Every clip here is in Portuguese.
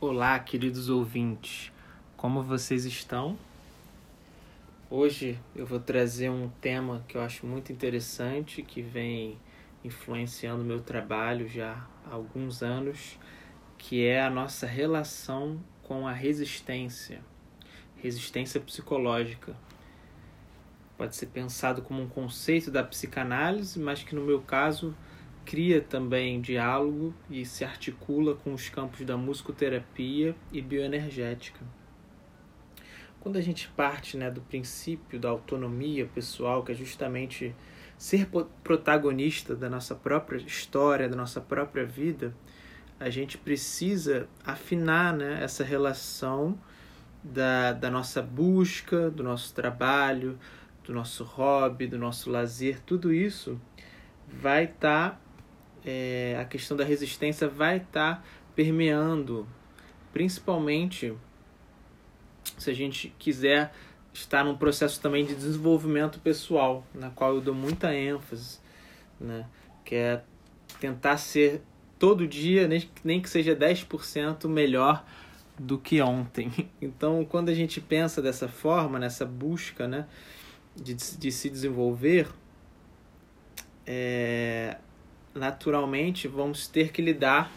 Olá, queridos ouvintes, como vocês estão? Hoje eu vou trazer um tema que eu acho muito interessante, que vem influenciando meu trabalho já há alguns anos, que é a nossa relação com a resistência, resistência psicológica. Pode ser pensado como um conceito da psicanálise, mas que no meu caso cria também diálogo e se articula com os campos da musicoterapia e bioenergética. Quando a gente parte né, do princípio da autonomia pessoal, que é justamente ser protagonista da nossa própria história, da nossa própria vida, a gente precisa afinar né, essa relação da, da nossa busca, do nosso trabalho, do nosso hobby, do nosso lazer, tudo isso vai estar tá é, a questão da resistência vai estar tá permeando, principalmente se a gente quiser estar num processo também de desenvolvimento pessoal, na qual eu dou muita ênfase, né? que é tentar ser todo dia, nem, que seja 10% melhor do que ontem. Então, quando a gente pensa dessa forma, nessa busca né, de, de se desenvolver, é, naturalmente vamos ter que lidar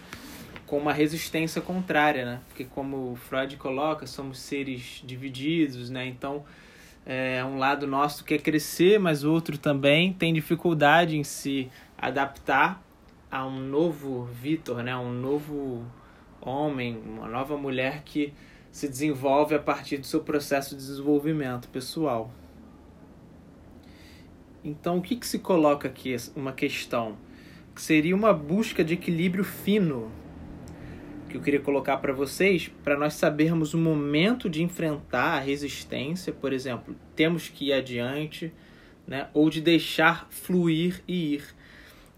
com uma resistência contrária, né? Porque como Freud coloca, somos seres divididos, né? Então, é um lado nosso quer crescer, mas o outro também tem dificuldade em se adaptar a um novo Vitor, né? Um novo homem, uma nova mulher que se desenvolve a partir do seu processo de desenvolvimento pessoal. Então, o que, que se coloca aqui? Uma questão que seria uma busca de equilíbrio fino que eu queria colocar para vocês, para nós sabermos o momento de enfrentar a resistência, por exemplo, temos que ir adiante, né, ou de deixar fluir e ir.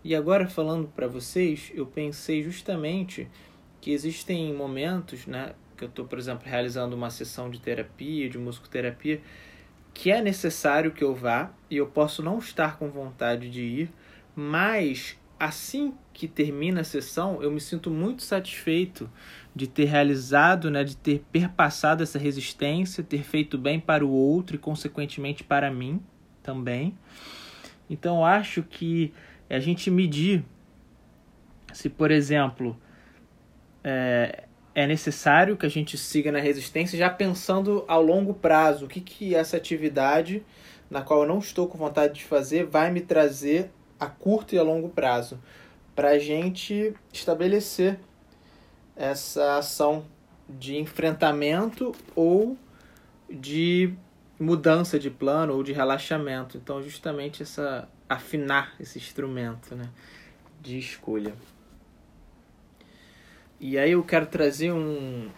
E agora falando para vocês, eu pensei justamente que existem momentos, né, que eu estou, por exemplo, realizando uma sessão de terapia, de musicoterapia, que é necessário que eu vá e eu posso não estar com vontade de ir, mas assim que termina a sessão, eu me sinto muito satisfeito de ter realizado, né, de ter perpassado essa resistência, ter feito bem para o outro e, consequentemente, para mim também. Então, acho que a gente medir se, por exemplo, é, é necessário que a gente siga na resistência, já pensando ao longo prazo, o que, que essa atividade, na qual eu não estou com vontade de fazer, vai me trazer a curto e a longo prazo, para a gente estabelecer essa ação de enfrentamento ou de mudança de plano ou de relaxamento. Então, justamente essa afinar esse instrumento, né, de escolha. E aí eu quero trazer um,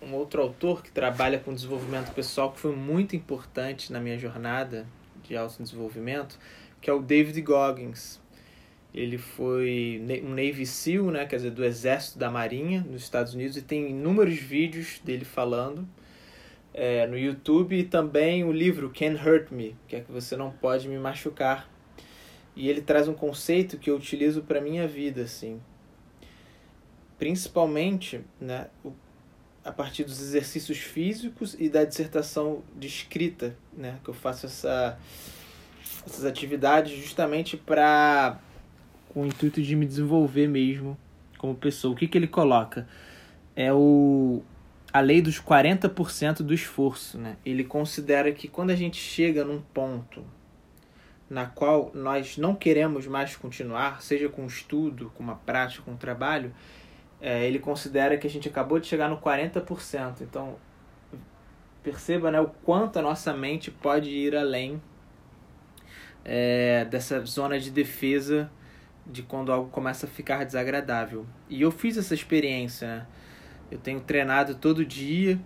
um outro autor que trabalha com desenvolvimento pessoal que foi muito importante na minha jornada de autodesenvolvimento, que é o David Goggins. Ele foi um Navy SEAL, né, quer dizer, do Exército da Marinha nos Estados Unidos, e tem inúmeros vídeos dele falando é, no YouTube e também o livro Can Hurt Me, que é que você não pode me machucar. E ele traz um conceito que eu utilizo para minha vida, assim. Principalmente, né, a partir dos exercícios físicos e da dissertação de escrita, né, que eu faço essa essas atividades justamente para com o intuito de me desenvolver mesmo como pessoa. O que, que ele coloca? É o a lei dos 40% do esforço, né? Ele considera que quando a gente chega num ponto na qual nós não queremos mais continuar, seja com estudo, com uma prática, com um trabalho, é, ele considera que a gente acabou de chegar no 40%. Então, perceba né, o quanto a nossa mente pode ir além é, dessa zona de defesa de quando algo começa a ficar desagradável. E eu fiz essa experiência, né? Eu tenho treinado todo dia,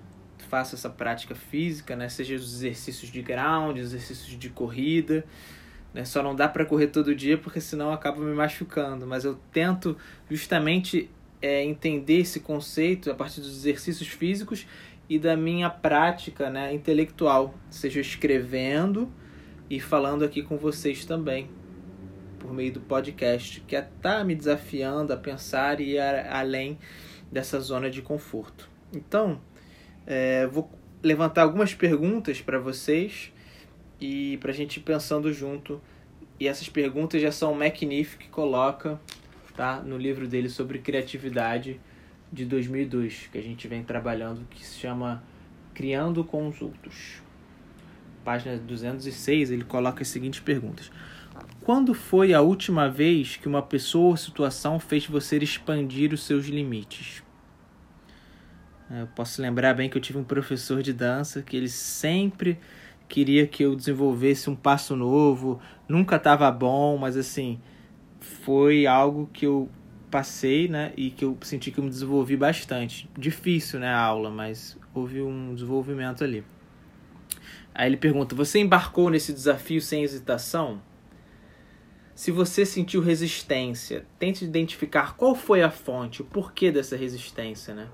faço essa prática física, né? Seja os exercícios de ground, exercícios de corrida, né? Só não dá para correr todo dia porque senão eu acabo me machucando, mas eu tento justamente é, entender esse conceito a partir dos exercícios físicos e da minha prática, né, intelectual, seja escrevendo, e falando aqui com vocês também por meio do podcast, que é tá me desafiando a pensar e ir além dessa zona de conforto. Então, é, vou levantar algumas perguntas para vocês e para a gente ir pensando junto. E essas perguntas já são o McNiff que coloca tá, no livro dele sobre criatividade de 2002, que a gente vem trabalhando, que se chama Criando com os Outros. Página 206, ele coloca as seguintes perguntas. Quando foi a última vez que uma pessoa ou situação fez você expandir os seus limites? Eu posso lembrar bem que eu tive um professor de dança que ele sempre queria que eu desenvolvesse um passo novo, nunca estava bom, mas assim, foi algo que eu passei, né, e que eu senti que eu me desenvolvi bastante. Difícil, né, a aula, mas houve um desenvolvimento ali. Aí ele pergunta: "Você embarcou nesse desafio sem hesitação?" Se você sentiu resistência, tente identificar qual foi a fonte, o porquê dessa resistência, né?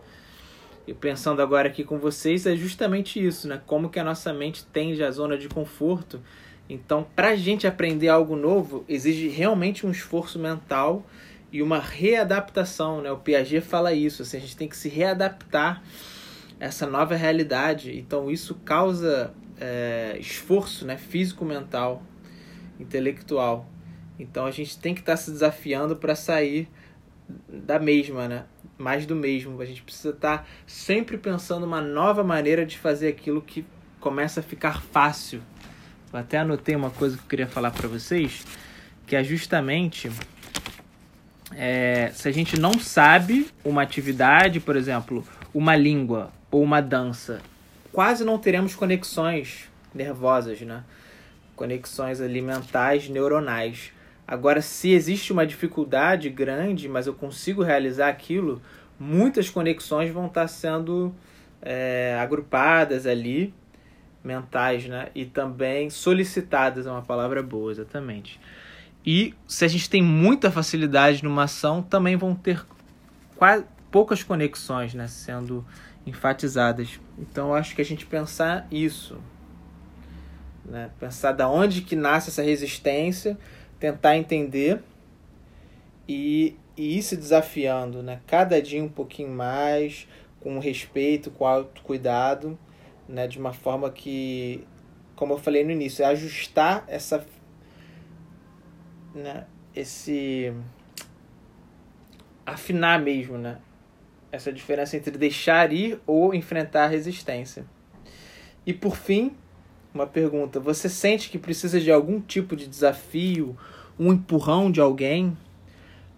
E pensando agora aqui com vocês, é justamente isso, né? Como que a nossa mente tende à zona de conforto. Então, para a gente aprender algo novo, exige realmente um esforço mental e uma readaptação, né? O Piaget fala isso, assim, a gente tem que se readaptar a essa nova realidade. Então, isso causa é, esforço, né? Físico, mental, intelectual. Então, a gente tem que estar tá se desafiando para sair da mesma, né? Mais do mesmo. A gente precisa estar tá sempre pensando uma nova maneira de fazer aquilo que começa a ficar fácil. Eu até anotei uma coisa que eu queria falar para vocês, que é justamente é, se a gente não sabe uma atividade, por exemplo, uma língua ou uma dança, quase não teremos conexões nervosas, né? Conexões alimentares, neuronais. Agora, se existe uma dificuldade grande, mas eu consigo realizar aquilo, muitas conexões vão estar sendo é, agrupadas ali, mentais, né? E também solicitadas, é uma palavra boa, exatamente. E se a gente tem muita facilidade numa ação, também vão ter quase poucas conexões, né? Sendo enfatizadas. Então, acho que a gente pensar isso, né? Pensar da onde que nasce essa resistência tentar entender e, e ir se desafiando, né? Cada dia um pouquinho mais, com respeito, com autocuidado, né? De uma forma que, como eu falei no início, é ajustar essa, né? Esse afinar mesmo, né? Essa diferença entre deixar ir ou enfrentar a resistência. E por fim, uma pergunta: você sente que precisa de algum tipo de desafio, um empurrão de alguém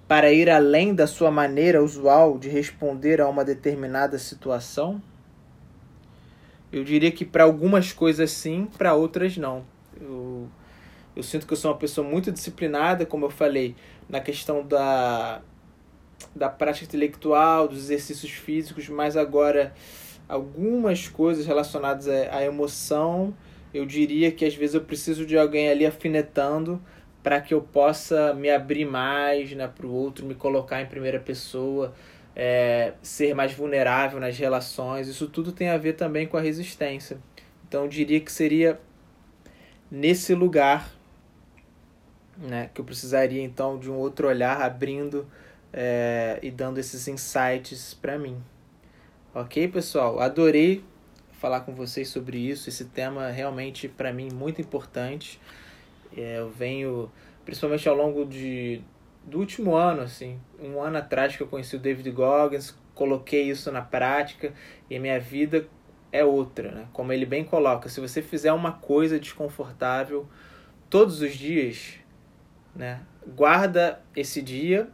para ir além da sua maneira usual de responder a uma determinada situação? Eu diria que para algumas coisas sim, para outras não. Eu, eu sinto que eu sou uma pessoa muito disciplinada, como eu falei, na questão da, da prática intelectual, dos exercícios físicos, mas agora algumas coisas relacionadas à, emoção eu diria que às vezes eu preciso de alguém ali afinetando para que eu possa me abrir mais né, para o outro, me colocar em primeira pessoa, é, ser mais vulnerável nas relações. Isso tudo tem a ver também com a resistência. Então eu diria que seria nesse lugar né, que eu precisaria então de um outro olhar abrindo é, e dando esses insights para mim. Ok, pessoal? Adorei falar com vocês sobre isso. Esse tema realmente para mim muito importante. É, eu venho, principalmente ao longo de, do último ano, assim, um ano atrás que eu conheci o David Goggins, coloquei isso na prática e a minha vida é outra, né? Como ele bem coloca, se você fizer uma coisa desconfortável todos os dias, né? Guarda esse dia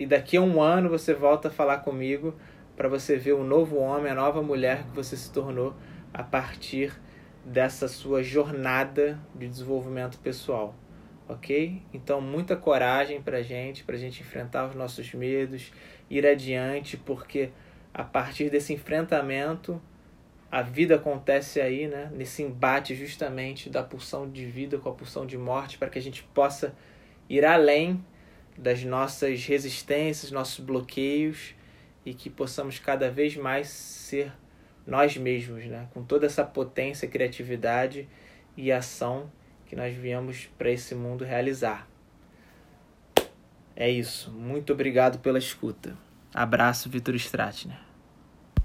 e daqui a um ano você volta a falar comigo para você ver o novo homem, a nova mulher que você se tornou a partir dessa sua jornada de desenvolvimento pessoal, ok? Então, muita coragem para gente, para gente enfrentar os nossos medos, ir adiante, porque a partir desse enfrentamento a vida acontece aí, né? Nesse embate justamente da pulsão de vida com a pulsão de morte, para que a gente possa ir além das nossas resistências, nossos bloqueios e que possamos cada vez mais ser nós mesmos, né? com toda essa potência, criatividade e ação que nós viemos para esse mundo realizar. É isso. Muito obrigado pela escuta. Abraço, Vitor Stratner.